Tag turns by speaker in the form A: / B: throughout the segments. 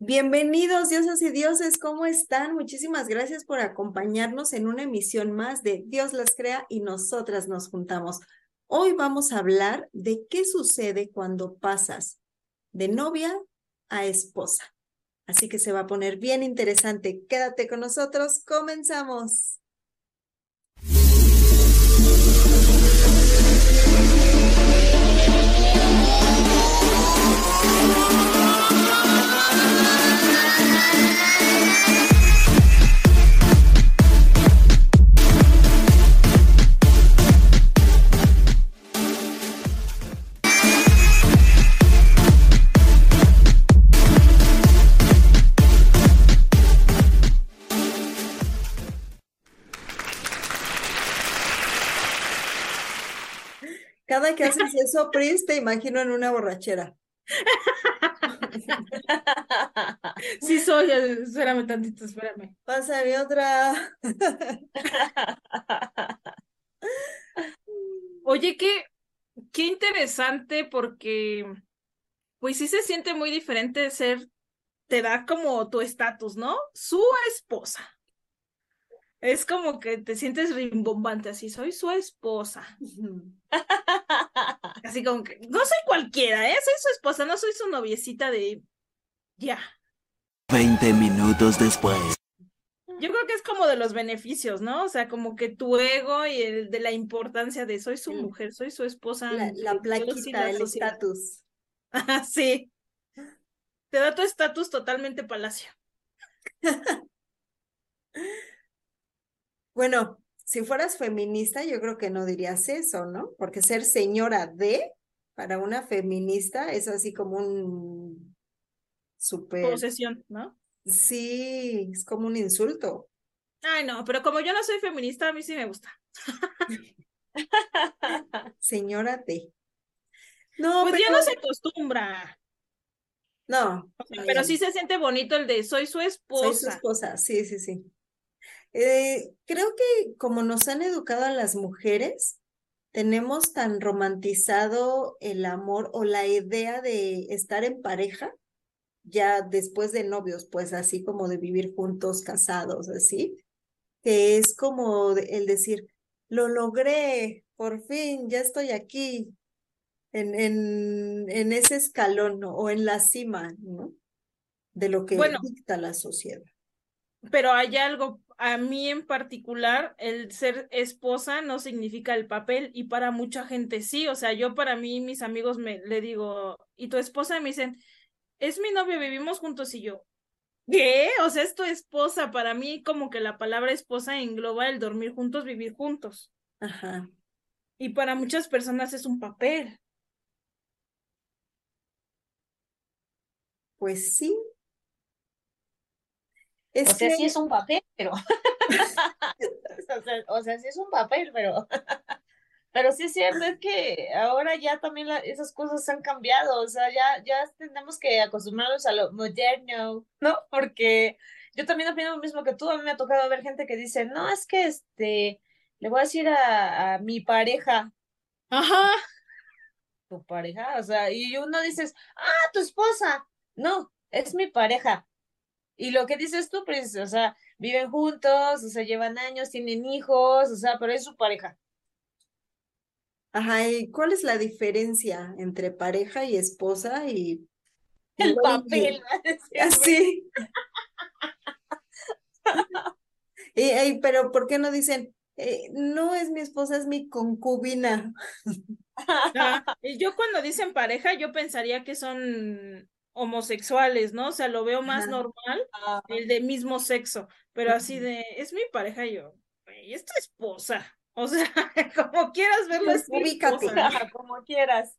A: Bienvenidos, diosas y dioses, ¿cómo están? Muchísimas gracias por acompañarnos en una emisión más de Dios las crea y nosotras nos juntamos. Hoy vamos a hablar de qué sucede cuando pasas de novia a esposa. Así que se va a poner bien interesante. Quédate con nosotros, comenzamos. Cada que haces eso, Pris, te imagino en una borrachera.
B: Sí soy, eh, espérame tantito, espérame.
A: Pásame otra.
B: Oye, qué, qué interesante porque, pues sí se siente muy diferente ser, te da como tu estatus, ¿no? Su esposa. Es como que te sientes rimbombante, así, soy su esposa. Así como que, no soy cualquiera, ¿eh? Soy su esposa, no soy su noviecita de... Ya.
C: Veinte minutos después.
B: Yo creo que es como de los beneficios, ¿no? O sea, como que tu ego y el de la importancia de soy su
A: Mm.
B: mujer, soy su esposa.
A: La, la plaquita,
B: la
A: el
B: sociedad.
A: estatus.
B: Ajá, sí. Te da tu estatus totalmente palacio.
A: Bueno, si fueras feminista, yo creo que no dirías eso, ¿no? Porque ser señora de, para una feminista, es así como un súper,
B: Posesión, ¿no?
A: sí, es como un insulto.
B: Ay, no, pero como yo no soy feminista, a mí sí me gusta.
A: Señora de. No,
B: Pues ya
A: pero,
B: no se acostumbra.
A: no,
B: O sea,
A: no,
B: pero
A: ya
B: sí se siente bonito el de soy su
A: Soy su
B: esposa.
A: esposa, sí, sí, sí. Eh, creo que como nos han educado a las mujeres, tenemos tan romantizado el amor o la idea de estar en pareja, ya después de novios, pues así como de vivir juntos, casados, así, que es como el decir, lo logré, por fin, ya estoy aquí, en, en, en ese escalón ¿no? o en la cima, ¿no? De lo que
B: Bueno.
A: dicta la sociedad.
B: Pero hay algo, a mí en particular, el ser esposa no significa el papel y para mucha gente sí, o sea, yo para mí, mis amigos me le digo, ¿y tu esposa? Me dicen, es mi novio, vivimos juntos y yo, ¿qué? O sea, es tu esposa, para mí como que la palabra esposa engloba el dormir juntos, vivir juntos
A: Ajá.
B: y para muchas personas es un papel.
A: Pues sí. Es
D: O sea,
A: que,
D: sí es un papel, pero. o, sea, o sea, sí es un papel, pero. pero sí es cierto, es que ahora ya también la- esas cosas han cambiado. O sea, ya, ya tenemos que acostumbrarnos a lo moderno, ¿no? Porque yo también opino lo mismo que tú. A mí me ha tocado ver gente que dice, no, es que este. Le voy a decir a, a mi pareja,
B: Ajá.
D: tu pareja, o sea, y uno dices, ah, tu esposa. No, es mi pareja. Y lo que dices tú, pues, o sea, viven juntos, o sea, llevan años, tienen hijos, o sea, pero es su pareja.
A: ajá, ¿y cuál es la diferencia entre pareja y esposa y
D: El
A: y-
D: papel, ¿no? Siempre.
A: Así. Y, y, pero ¿por qué no dicen, eh, no es mi esposa, es mi concubina?
B: Ah, y yo cuando dicen pareja, yo pensaría que son homosexuales, ¿no? O sea, lo veo más
A: Ajá.
B: normal
D: Ah,
B: el de mismo sexo, pero así de, es mi pareja y yo, "Güey, es tu esposa. O sea, como quieras verlo, es tu
A: Ubícate.
D: como quieras.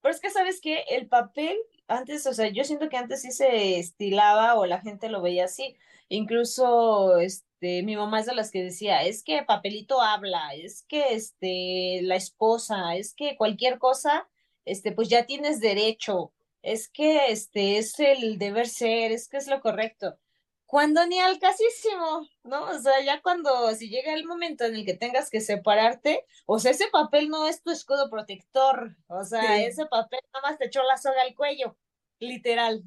D: Pero es que, ¿sabes qué? El papel, antes, o sea, yo siento que antes sí se estilaba o la gente lo veía así. Incluso, este, mi mamá es de las que decía, es que papelito habla, es que, este, la esposa, es que cualquier cosa, este, pues ya tienes derecho, es que, este, es el deber ser, es que es lo correcto. Cuando ni al casísimo, ¿no? O sea, ya cuando, si llega el momento en el que tengas que separarte, o sea, ese papel no es tu escudo protector, o sea,
A: Sí.
D: ese papel nada más te echó la soga al cuello, literal,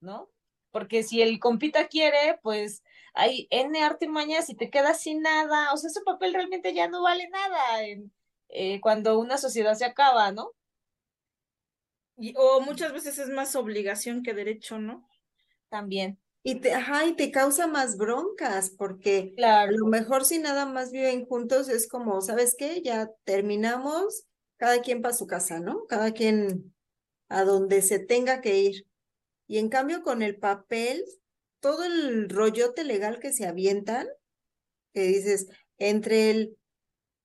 D: ¿no? porque si el compita quiere, pues hay N artimañas y te quedas sin nada, o sea, ese papel realmente ya no vale nada en, eh, cuando una sociedad se acaba, ¿no?
B: Y, o muchas veces es más obligación que derecho, ¿no?
D: También.
A: Y te, ajá, y te causa más broncas, porque a
D: Claro.
A: lo mejor si nada más viven juntos es como, ¿sabes qué? Ya terminamos, cada quien para su casa, ¿no? Cada quien a donde se tenga que ir. Y en cambio con el papel, todo el rollote legal que se avientan, que dices, entre el,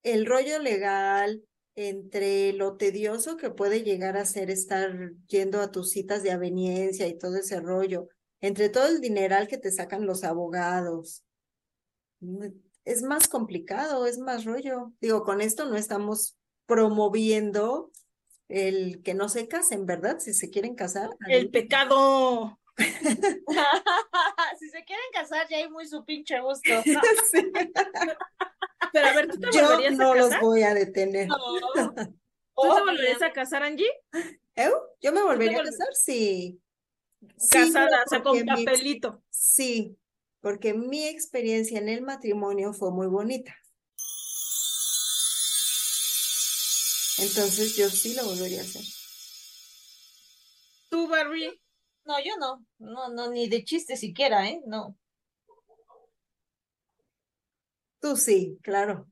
A: el rollo legal, entre lo tedioso que puede llegar a ser estar yendo a tus citas de aveniencia y todo ese rollo, entre todo el dineral que te sacan los abogados. mm, Es más complicado, es más rollo. Digo, con esto no estamos promoviendo el que no se casen, ¿verdad? Si se quieren casar.
B: El pecado.
D: si se quieren casar, ya hay muy su pinche gusto.
A: Sí.
B: Pero a ver, ¿tú te
A: Yo
B: volverías
A: no
B: a
A: los
B: casar?
A: voy a detener.
D: No.
B: ¿Tú te volverías a casar, Angie?
A: ¿Eu? Yo me volvería a casar, sí.
B: Casada, o sea, con
A: mi
B: papelito.
A: Sí, porque mi experiencia en el matrimonio fue muy bonita. Entonces yo sí lo volvería a hacer.
B: ¿Tú, Barbie?
D: No, yo no. No, no, ni de chiste siquiera, ¿eh? No.
A: Tú sí, claro.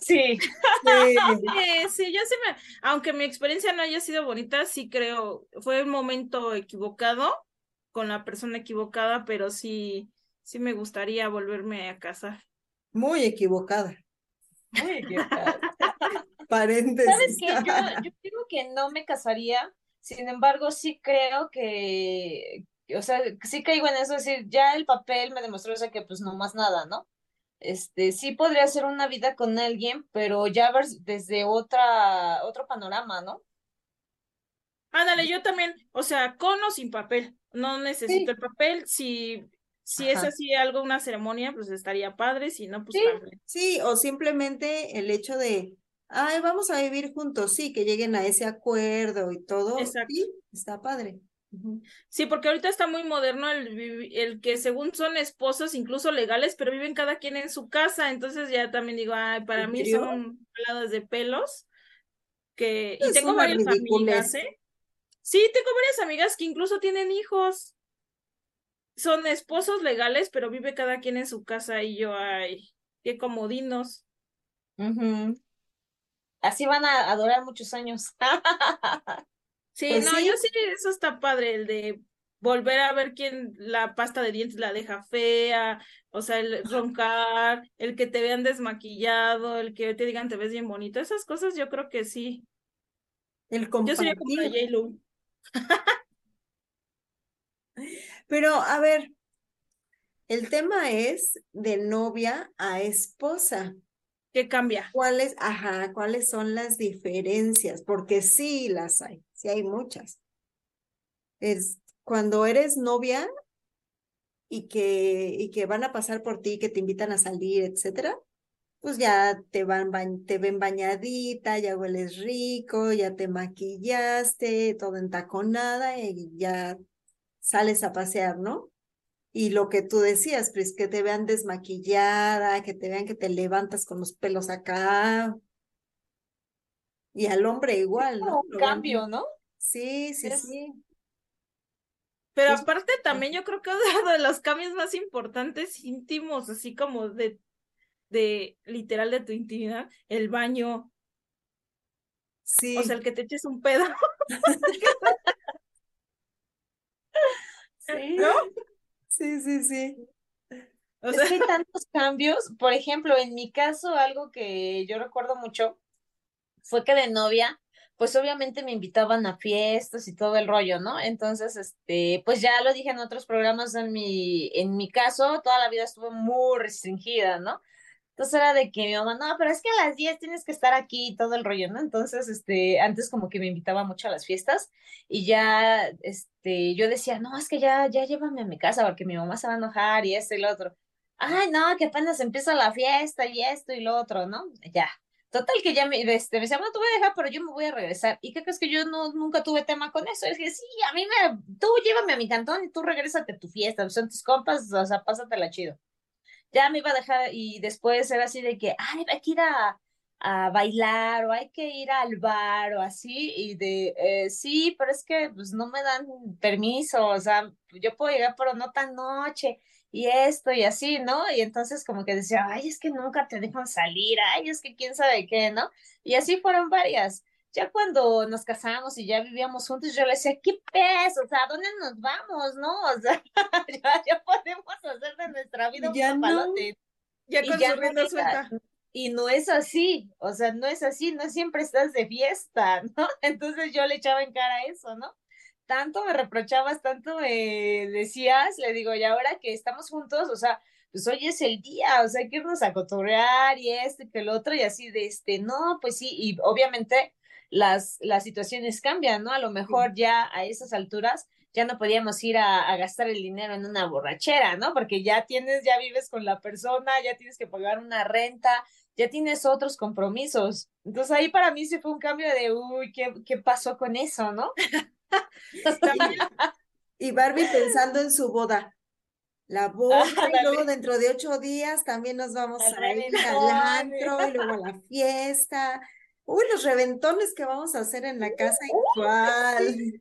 D: Sí.
A: Sí.
B: Sí, sí, yo sí me, aunque mi experiencia no haya sido bonita, sí creo, fue el momento equivocado con la persona equivocada, pero sí, sí me gustaría volverme a casar.
A: Muy equivocada.
D: Muy equivocada.
A: Paréntesis.
D: ¿Sabes qué? Yo, yo digo que no me casaría, sin embargo, sí creo que, o sea, sí caigo en eso, es decir, ya el papel me demostró, o sea, que pues no más nada, ¿no? Este, sí podría hacer una vida con alguien, pero ya ver desde otra, otro panorama, ¿no?
B: Ándale, yo también, o sea, con o sin papel, no necesito
A: Sí.
B: el papel, si, si es así algo, una ceremonia, pues estaría padre, si no, pues
D: Sí.
B: también.
A: Sí, o simplemente el hecho de, ay, vamos a vivir juntos, sí, que lleguen a ese acuerdo y todo,
B: Exacto.
A: sí, está padre.
B: Sí, porque ahorita está muy moderno el, el que según son esposos, incluso legales, pero viven cada quien en su casa, entonces ya también digo, ay, para
A: ¿En
B: mí
A: serio?
B: son paladas de pelos, que, y tengo varias amigas. ¿eh? Sí, tengo varias amigas que incluso tienen hijos, son esposos legales, pero vive cada quien en su casa y yo, ay, qué comodinos.
D: Así van a adorar muchos años.
B: Sí,
A: Pues
B: no,
A: sí.
B: yo sí, eso está padre, el de volver a ver quién la pasta de dientes la deja fea, o sea, el roncar, el que te vean desmaquillado, el que te digan te ves bien bonito, esas cosas yo creo que sí.
A: El
B: Yo sería como. J-Lo.
A: Pero a ver, el tema es de novia a esposa.
B: ¿Qué cambia?
A: ¿Cuáles, ajá, cuáles son las diferencias? Porque sí las hay, sí hay muchas. Es cuando eres novia y que, y que van a pasar por ti, que te invitan a salir, etcétera, pues ya te van, te ven bañadita, ya hueles rico, ya te maquillaste, todo entaconada y ya sales a pasear, ¿no? Y lo que tú decías, Pris, que te vean desmaquillada, que te vean que te levantas con los pelos acá. Y al hombre igual,
D: Como
A: ¿no?
D: un cambio, ¿no?
A: Sí, sí,
D: Es-
A: sí.
B: Pero
A: Pues-
B: aparte también yo creo que uno de los cambios más importantes íntimos, así como de, de literal de tu intimidad, el baño,
A: Sí.
B: o sea, el que te eches un pedo,
D: Sí.
B: ¿no?
A: Sí, sí, sí.
B: O
D: Es
B: sea,
D: que hay tantos cambios. Por ejemplo, en mi caso, algo que yo recuerdo mucho fue que de novia, pues obviamente me invitaban a fiestas y todo el rollo, ¿no? Entonces, este, pues ya lo dije en otros programas, en mi, en mi caso, toda la vida estuve muy restringida, ¿no? Entonces era de que mi mamá, no, pero es que a las 10 tienes que estar aquí y todo el rollo, ¿no? Entonces, este, antes como que me invitaba mucho a las fiestas y ya, este, yo decía, no, es que ya, ya llévame a mi casa porque mi mamá se va a enojar y esto y lo otro. Ay, no, que apenas empieza la fiesta y esto y lo otro, ¿no? Ya. Total que ya me, este, me decía, no te voy a dejar, pero yo me voy a regresar. ¿Y qué crees que yo no, nunca tuve tema con eso? Es que sí, a mí me, tú llévame a mi cantón y tú regrésate a tu fiesta, son tus compas, o sea, pásatela chido. Ya me iba a dejar y después era así de que, ay, hay que ir a, a bailar o hay que ir al bar o así y de, eh, sí, pero es que pues no me dan permiso, o sea, yo puedo llegar pero no tan noche y esto y así, ¿no? Y entonces como que decía, ay, es que nunca te dejan salir, ay, es que quién sabe qué, ¿no? Y así fueron varias. Ya cuando nos casamos y ya vivíamos juntos, yo le decía, ¿qué peso? O sea, ¿a dónde nos vamos, no? O sea, ya, podemos hacer de nuestra vida
A: ya
D: un papalote.
B: Ya con ya su rienda suelta.
D: Y no es así, o sea, no es así, no siempre estás de fiesta, ¿no? Entonces yo le echaba en cara eso, ¿no? tanto me reprochabas, tanto me decías, le digo, y ahora que estamos juntos, o sea, pues hoy es el día, o sea, hay que irnos a cotorrear y este, que el otro, y así de este, no, pues sí, y obviamente las, las situaciones cambian, ¿no? A lo mejor ya a esas alturas ya no podíamos ir a, a, gastar el dinero en una borrachera, ¿no? Porque ya tienes, ya vives con la persona, ya tienes que pagar una renta, ya tienes otros compromisos. Entonces ahí para mí sí fue un cambio de, uy, ¿qué, qué pasó con eso, no?
A: y Barbie pensando en su boda. La boda, y luego dentro de ocho días también nos vamos a ir al antro, y luego a la fiesta. Uy, los reventones que vamos a hacer en la casa, igual.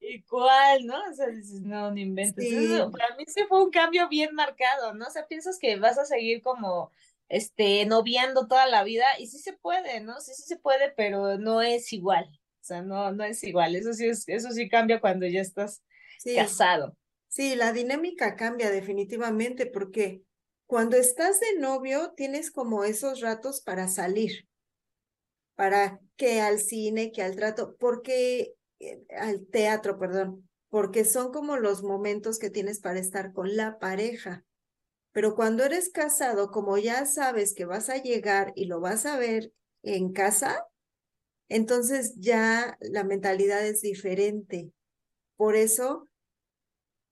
D: Igual, ¿no? O sea, dices, no, no inventes. para mí sí fue un cambio bien marcado, ¿no? O sea, piensas que vas a seguir como, este, noviando toda la vida, y sí se puede, ¿no? Sí, sí se puede, pero no es igual. O sea, no, no es igual. Eso sí, es, eso sí cambia cuando ya estás casado.
A: Sí, la dinámica cambia definitivamente porque cuando estás de novio tienes como esos ratos para salir, para que al cine, que al trato, porque eh, al teatro, perdón, porque son como los momentos que tienes para estar con la pareja. Pero cuando eres casado, como ya sabes que vas a llegar y lo vas a ver en casa, entonces ya la mentalidad es diferente. Por eso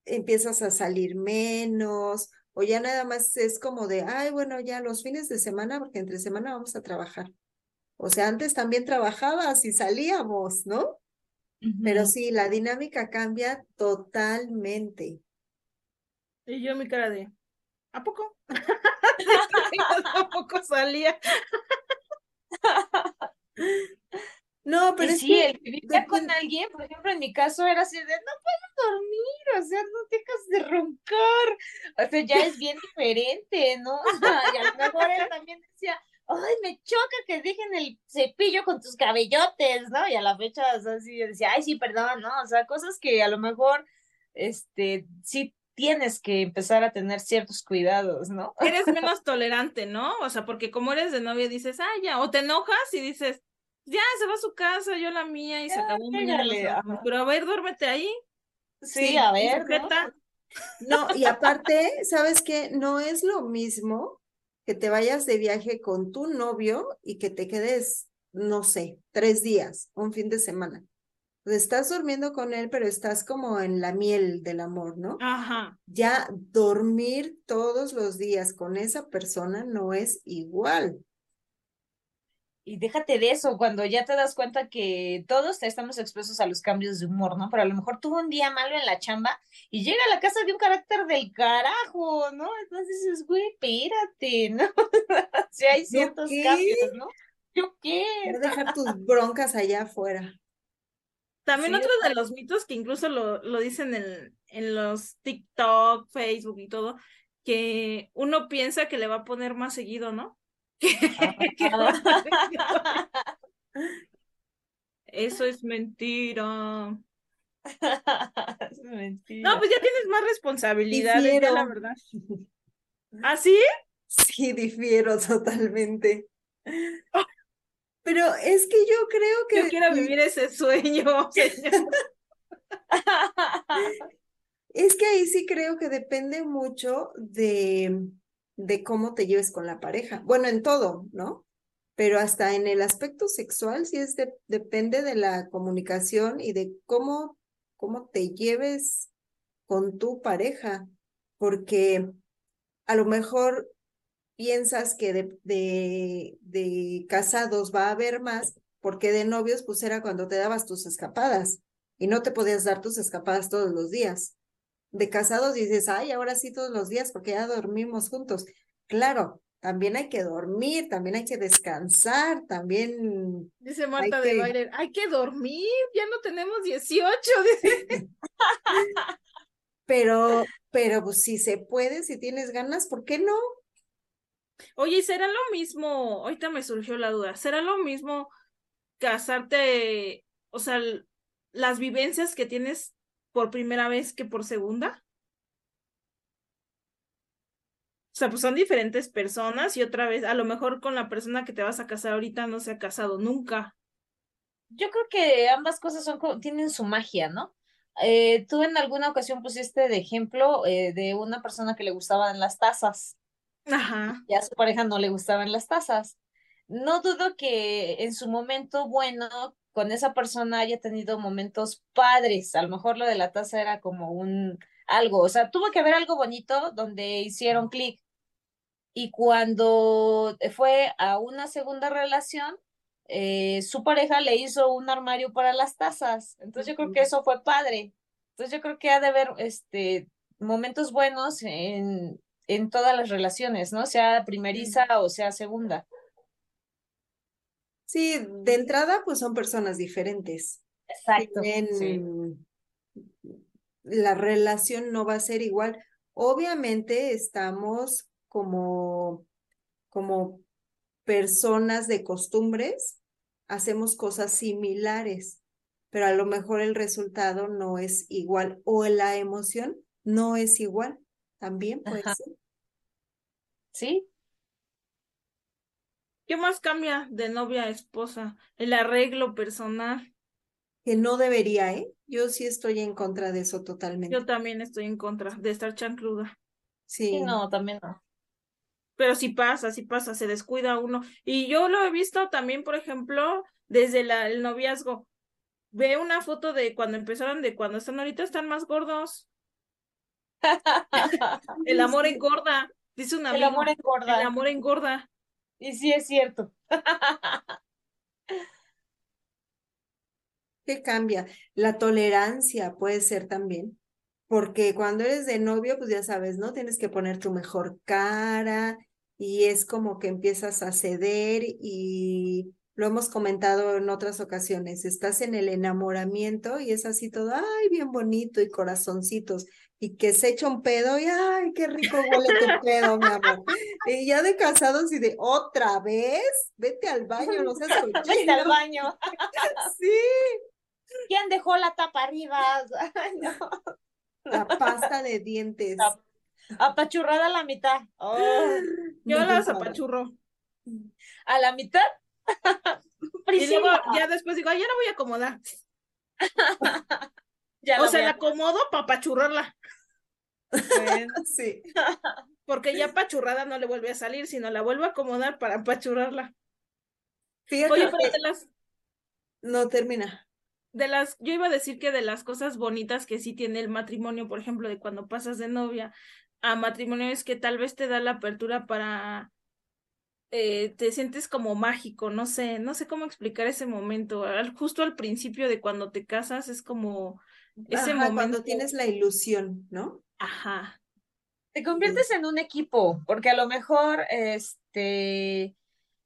A: empiezas a salir menos o ya nada más es como de, ay, bueno, ya los fines de semana, porque entre semana vamos a trabajar. O sea, antes también trabajabas y salíamos, ¿no? Pero sí, la dinámica cambia totalmente.
B: Y yo mi cara de, ¿a poco? ¿A poco salía?
A: No, pero
D: sí, el vivir con alguien, por ejemplo, en mi caso era así de, no puedo dormir, o sea, no dejas de roncar, o sea, ya es bien diferente, ¿no? y a lo mejor él también decía, ay, me choca que dejen el cepillo con tus cabellotes, ¿no? Y a la fecha, o sea, sí, decía, ay, sí, perdón, ¿no? O sea, cosas que a lo mejor, este, sí tienes que empezar a tener ciertos cuidados, ¿no?
B: Eres menos tolerante, ¿no? O sea, porque como eres de novia dices, ah, ya, o te enojas y dices, ya, se va a su casa, yo la mía y se acabó Pero a ver, duérmete ahí.
D: Sí, a ver.
A: ¿no? y aparte, ¿sabes qué? No es lo mismo que te vayas de viaje con tu novio y que te quedes, no sé, tres días, un fin de semana. estás durmiendo con él, pero estás como en la miel del amor, ¿no?
B: Ajá.
A: Ya dormir todos los días con esa persona no es igual
D: y déjate de eso, cuando ya te das cuenta que todos estamos expuestos a los cambios de humor, ¿no? Pero a lo mejor tuvo un día malo en la chamba y llega a la casa de un carácter del carajo, ¿no? Entonces dices, güey, espérate, ¿no? si hay ciertos cambios, ¿no? ¿Yo qué?
A: No dejar tus broncas allá afuera.
B: También otro de los mitos que incluso lo, lo dicen en, en los TikTok, Facebook y todo, que uno piensa que le va a poner más seguido, ¿no? Eso es mentira.
D: es mentira.
B: No, pues ya tienes más responsabilidades, la verdad. ¿Ah, sí?
A: Sí, difiero totalmente. Pero es que yo creo que.
B: Yo quiero vivir ese sueño,
A: es que ahí sí creo que depende mucho de de cómo te lleves con la pareja. Bueno, en todo, ¿no? Pero hasta en el aspecto sexual sí es depende de la comunicación y de cómo, cómo te lleves con tu pareja, porque a lo mejor piensas que de, de, de casados va a haber más, porque de novios pues era cuando te dabas tus escapadas y no te podías dar tus escapadas todos los días. De casados dices, ay, ahora sí todos los días porque ya dormimos juntos. Claro, también hay que dormir, también hay que descansar, también.
B: Dice Marta de que... hay que dormir, ya no tenemos 18.
A: pero, pero pues, si se puede, si tienes ganas, ¿por qué no?
B: Oye, ¿será lo mismo? Ahorita me surgió la duda, ¿será lo mismo casarte, o sea, las vivencias que tienes por primera vez que por segunda? O sea, pues son diferentes personas y otra vez, a lo mejor con la persona que te vas a casar ahorita no se ha casado nunca.
D: Yo creo que ambas cosas son tienen su magia, ¿no? Eh, tú en alguna ocasión pusiste de ejemplo eh, de una persona que le gustaban las tazas.
B: Ajá.
D: Y a su pareja no le gustaban las tazas. No dudo que en su momento bueno con esa persona haya tenido momentos padres. A lo mejor lo de la taza era como un algo, o sea, tuvo que haber algo bonito donde hicieron clic y cuando fue a una segunda relación, eh, su pareja le hizo un armario para las tazas. Entonces yo creo que eso fue padre. Entonces yo creo que ha de haber este, momentos buenos en, en todas las relaciones, ¿no? Sea primeriza o sea segunda.
A: Sí, de entrada pues son personas diferentes.
D: Exacto.
A: La relación no va a ser igual. Obviamente estamos como, como personas de costumbres, hacemos cosas similares, pero a lo mejor el resultado no es igual o la emoción no es igual. También puede ser.
D: Sí.
B: ¿Qué más cambia de novia a esposa? El arreglo personal.
A: Que no debería, ¿eh? Yo sí estoy en contra de eso totalmente.
B: Yo también estoy en contra de estar chancluda.
A: Sí.
D: sí no, también no
B: pero sí pasa, sí pasa, se descuida uno. Y yo lo he visto también, por ejemplo, desde la, el noviazgo. Ve una foto de cuando empezaron, de cuando están ahorita, están más gordos. el amor engorda, dice una
D: El amor engorda.
B: El amor engorda.
D: Y sí es cierto.
A: ¿Qué cambia? La tolerancia puede ser también porque cuando eres de novio, pues ya sabes, ¿no? Tienes que poner tu mejor cara y es como que empiezas a ceder y lo hemos comentado en otras ocasiones, estás en el enamoramiento y es así todo, ay, bien bonito y corazoncitos y que se echa un pedo y ay, qué rico huele tu pedo, mi amor. Y ya de casados y de otra vez, vete al baño, no seas
D: Vete al baño.
A: sí.
D: ¿Quién dejó la tapa arriba? Ay, no.
A: La pasta de dientes.
D: Apachurrada a la mitad. Oh,
B: yo las apachurro.
D: ¿A la mitad?
B: y luego ya después digo, ya la voy a acomodar. ya o sea, la acomodo para apachurrarla.
A: sí.
B: Porque ya apachurrada no le vuelve a salir, sino la vuelvo a acomodar para apachurrarla.
A: Fíjate Oye, pero las... No termina
B: de las, yo iba a decir que de las cosas bonitas que sí tiene el matrimonio, por ejemplo, de cuando pasas de novia a matrimonio, es que tal vez te da la apertura para, eh, te sientes como mágico, no sé, no sé cómo explicar ese momento. Al, justo al principio de cuando te casas es como ese momento.
A: Cuando tienes la ilusión, ¿no?
B: Ajá.
D: Te conviertes en un equipo, porque a lo mejor, este,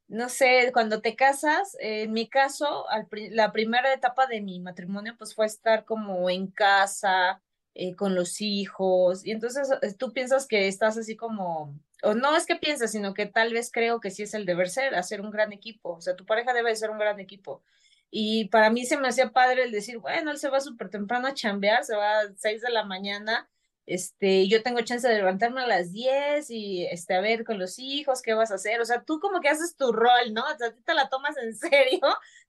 D: no sé, cuando te casas, en mi caso, la primera etapa de mi matrimonio, pues fue estar como en casa, eh, con los hijos, y entonces eh, tú piensas que estás así como, o no es que piensas, sino que tal vez creo que sí es el deber ser, hacer un gran equipo, o sea, tu pareja debe ser un gran equipo. Y para mí se me hacía padre el decir, bueno, él se va súper temprano a chambear, se va a 6 de la mañana, este, yo tengo chance de levantarme a las 10 y, este, a ver con los hijos, ¿qué vas a hacer? O sea, tú como que haces tu rol, ¿no? O sea, tú te la tomas en serio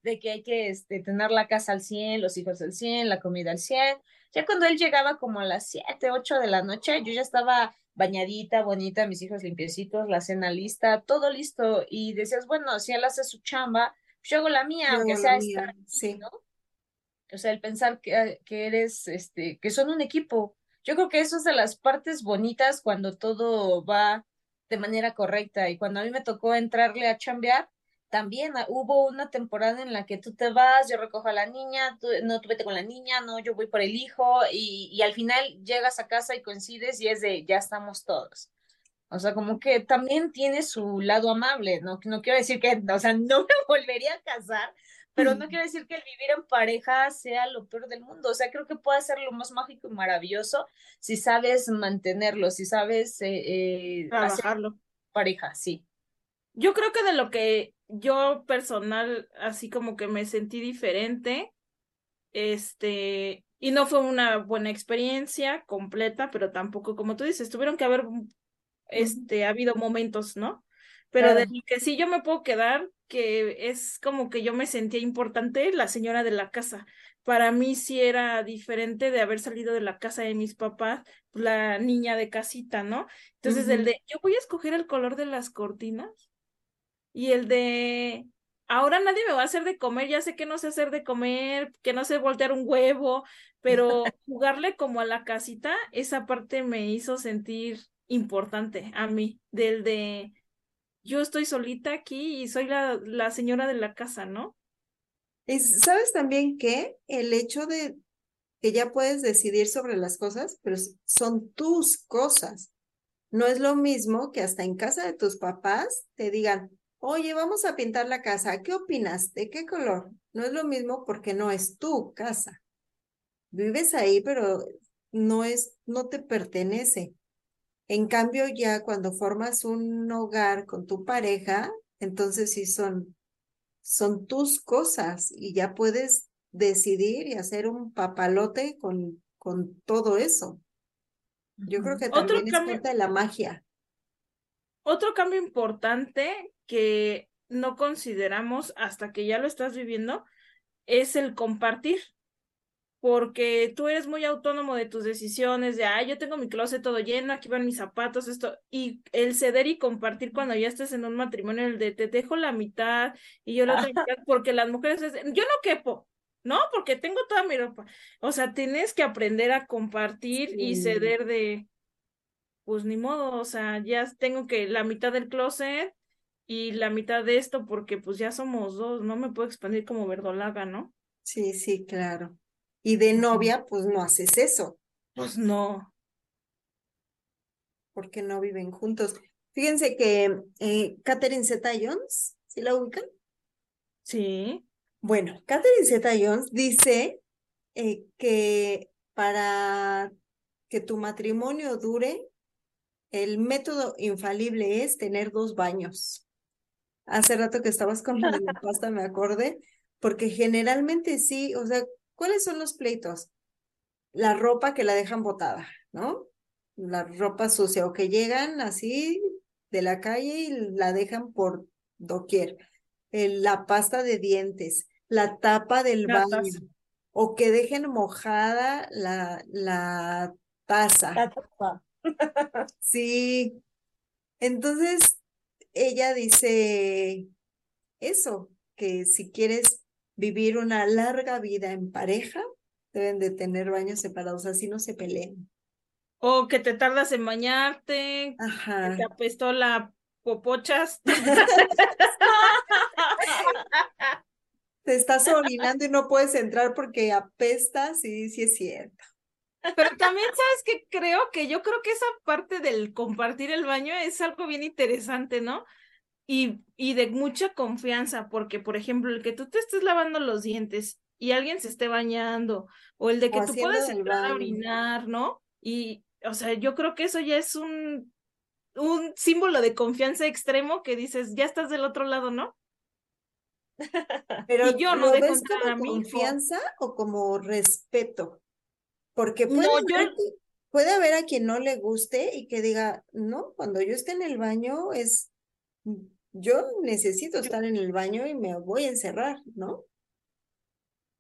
D: de que hay que, este, tener la casa al 100, los hijos al 100, la comida al 100. Ya cuando él llegaba como a las 7, 8 de la noche, yo ya estaba bañadita, bonita, mis hijos limpiecitos, la cena lista, todo listo. Y decías, bueno, si él hace su chamba, yo hago la mía, aunque sea sí. ¿no? O sea, el pensar que, que eres, este, que son un equipo, yo creo que eso es de las partes bonitas cuando todo va de manera correcta. Y cuando a mí me tocó entrarle a chambear, también ah, hubo una temporada en la que tú te vas, yo recojo a la niña, no, tú vete con la niña, no, yo voy por el hijo, y, y al final llegas a casa y coincides y es de, ya estamos todos. O sea, como que también tiene su lado amable, ¿no? No quiero decir que, o sea, no me volvería a casar, pero no quiero decir que el vivir en pareja sea lo peor del mundo. O sea, creo que puede ser lo más mágico y maravilloso si sabes mantenerlo, si sabes eh, eh,
B: Trabajarlo.
D: pareja, sí.
B: Yo creo que de lo que yo personal, así como que me sentí diferente, este, y no fue una buena experiencia completa, pero tampoco, como tú dices, tuvieron que haber, este, ha habido momentos, ¿no? Pero de que sí yo me puedo quedar, que es como que yo me sentía importante, la señora de la casa. Para mí sí era diferente de haber salido de la casa de mis papás, la niña de casita, ¿no? Entonces, el de, yo voy a escoger el color de las cortinas y el de, ahora nadie me va a hacer de comer, ya sé que no sé hacer de comer, que no sé voltear un huevo, pero jugarle como a la casita, esa parte me hizo sentir importante a mí, del de, yo estoy solita aquí y soy la, la señora de la casa, ¿no?
A: Y sabes también que el hecho de que ya puedes decidir sobre las cosas, pero son tus cosas. No es lo mismo que hasta en casa de tus papás te digan, oye, vamos a pintar la casa, ¿qué opinas? ¿De qué color? No es lo mismo porque no es tu casa. Vives ahí, pero no es, no te pertenece. En cambio, ya cuando formas un hogar con tu pareja, entonces sí son, son tus cosas y ya puedes decidir y hacer un papalote con, con todo eso. Yo creo que también es parte de la magia.
B: Otro cambio importante que no consideramos hasta que ya lo estás viviendo es el compartir porque tú eres muy autónomo de tus decisiones, de, ah, yo tengo mi closet todo lleno, aquí van mis zapatos, esto, y el ceder y compartir cuando ya estés en un matrimonio, el de te dejo la mitad y yo la otra mitad, porque las mujeres, yo no quepo, ¿no? Porque tengo toda mi ropa. O sea, tienes que aprender a compartir y ceder de, pues ni modo, o sea, ya tengo que la mitad del closet y la mitad de esto, porque pues ya somos dos, no me puedo expandir como verdolaga, ¿no?
A: Sí, sí, claro. Y de novia, pues no haces eso.
B: Pues no.
A: Porque no viven juntos. Fíjense que eh, Catherine Zeta Jones, ¿sí la ubican?
B: Sí.
A: Bueno, Catherine Zeta Jones dice eh, que para que tu matrimonio dure, el método infalible es tener dos baños. Hace rato que estabas con la pasta me acordé, porque generalmente sí, o sea, ¿Cuáles son los pleitos? La ropa que la dejan botada, ¿no? La ropa sucia o que llegan así de la calle y la dejan por doquier. la pasta de dientes, la tapa del baño o que dejen mojada la, la taza.
D: La tapa.
A: sí. Entonces, ella dice eso, que si quieres vivir una larga vida en pareja, deben de tener baños separados, así no se peleen.
B: O que te tardas en bañarte, Ajá. que te apestó la popochas.
A: te estás orinando y no puedes entrar porque apestas, sí, sí es cierto.
B: Pero también sabes que creo que yo creo que esa parte del compartir el baño es algo bien interesante, ¿no? Y, y de mucha confianza, porque, por ejemplo, el que tú te estés lavando los dientes y alguien se esté bañando, o el de que tú puedas entrar a orinar, ¿no? Y, o sea, yo creo que eso ya es un, un símbolo de confianza extremo que dices, ya estás del otro lado, ¿no?
A: Pero yo no dejo a mi confianza o como respeto? Porque puede, haber, puede haber a quien no le guste y que diga, no, cuando yo esté en el baño es yo necesito estar en el baño y me voy a encerrar, ¿no?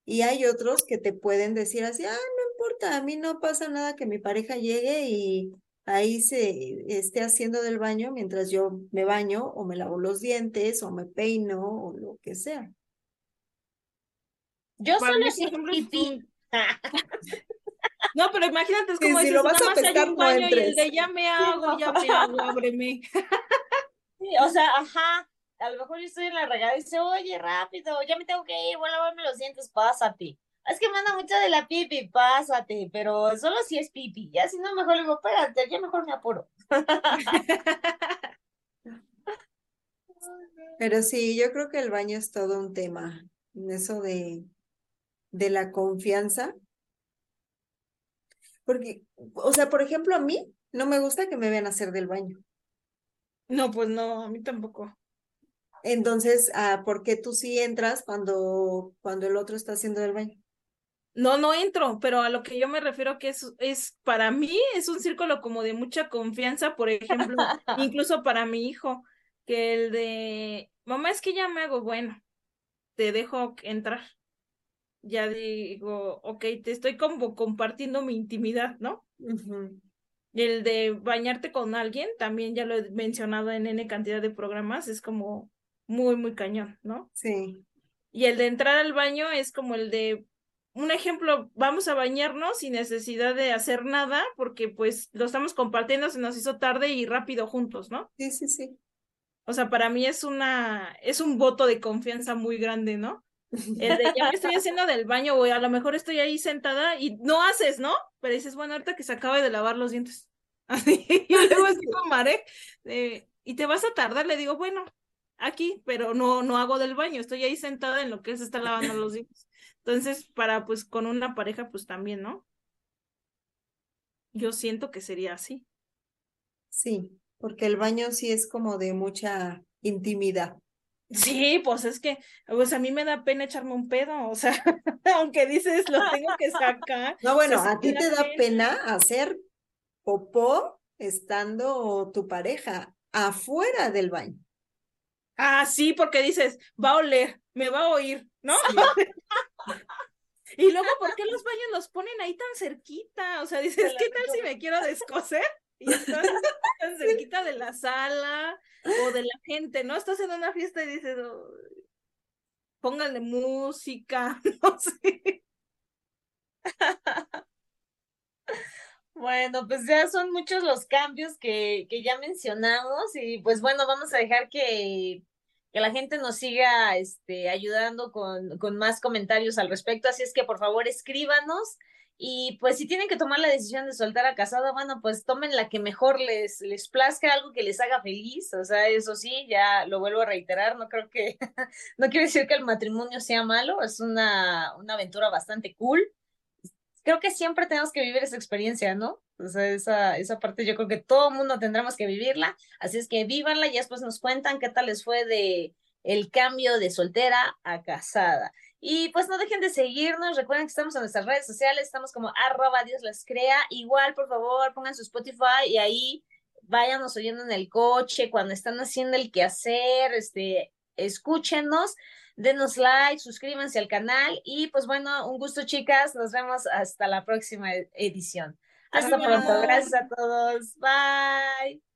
A: Y hay otros que te pueden decir así, ah, no importa, a mí no pasa nada que mi pareja llegue y ahí se esté haciendo del baño mientras yo me baño o me lavo los dientes o me peino o lo que sea.
D: Yo solo pipí.
B: No, pero imagínate, es como si lo vas a pescar, y el de ya me hago, ya me hago, ábreme.
D: O sea, ajá, a lo mejor yo estoy en la regada y dice, oye, rápido, ya me tengo que ir, voy a lavarme los dientes, pásate. Es que manda mucho de la pipi, pásate, pero solo si es pipi, ya si no, mejor le digo, espérate, ya mejor me apuro.
A: Pero sí, yo creo que el baño es todo un tema, eso de, de la confianza. Porque, o sea, por ejemplo, a mí no me gusta que me vean hacer del baño.
B: No, pues no, a mí tampoco.
A: Entonces, ah, ¿por qué tú sí entras cuando, cuando el otro está haciendo del baño?
B: No, no entro, pero a lo que yo me refiero que es, es para mí es un círculo como de mucha confianza, por ejemplo, incluso para mi hijo, que el de, mamá, es que ya me hago bueno, te dejo entrar. Ya digo, ok, te estoy como compartiendo mi intimidad, ¿no? El de bañarte con alguien, también ya lo he mencionado en N cantidad de programas, es como muy, muy cañón, ¿no?
A: Sí.
B: Y el de entrar al baño es como el de, un ejemplo, vamos a bañarnos sin necesidad de hacer nada, porque pues lo estamos compartiendo, se nos hizo tarde y rápido juntos, ¿no?
A: Sí, sí, sí.
B: O sea, para mí es una, es un voto de confianza muy grande, ¿no? El de ya me estoy haciendo del baño, güey, a lo mejor estoy ahí sentada y no haces, ¿no? Pero dices, bueno, ahorita que se acabe de lavar los dientes. Así, y luego así con Marek, y te vas a tardar, le digo, bueno, aquí, pero no, no hago del baño, estoy ahí sentada en lo que él se está lavando los dientes. Entonces, para pues con una pareja, pues también, ¿no? Yo siento que sería así.
A: Sí, porque el baño sí es como de mucha intimidad.
B: Sí, pues es que, pues a mí me da pena echarme un pedo, o sea, aunque dices lo tengo que sacar.
A: No, bueno, a ti te da pena hacer popó estando tu pareja afuera del baño.
B: Ah, sí, porque dices, va a oler, me va a oír, ¿no? y luego, ¿por qué los baños los ponen ahí tan cerquita? O sea, dices, ¿qué tal si me quiero descoser? Y estás tan cerquita de la sala o de la gente, ¿no? Estás en una fiesta y dices, oh, pónganle música, no sé.
D: Bueno, pues ya son muchos los cambios que, que ya mencionamos y pues bueno, vamos a dejar que, que la gente nos siga este, ayudando con, con más comentarios al respecto, así es que por favor escríbanos y pues si tienen que tomar la decisión de soltar a casado, bueno, pues tomen la que mejor les, les plazca, algo que les haga feliz, o sea, eso sí, ya lo vuelvo a reiterar, no creo que, no quiero decir que el matrimonio sea malo, es una, una aventura bastante cool creo que siempre tenemos que vivir esa experiencia, ¿no? O sea, esa, esa parte yo creo que todo mundo tendremos que vivirla, así es que vívanla y después nos cuentan qué tal les fue de el cambio de soltera a casada. Y pues no dejen de seguirnos, recuerden que estamos en nuestras redes sociales, estamos como arroba Dios les crea, igual por favor pongan su Spotify y ahí váyanos oyendo en el coche, cuando están haciendo el quehacer, este, escúchenos denos like, suscríbanse al canal y pues bueno, un gusto chicas, nos vemos hasta la próxima edición. Hasta pronto, gracias a todos, bye.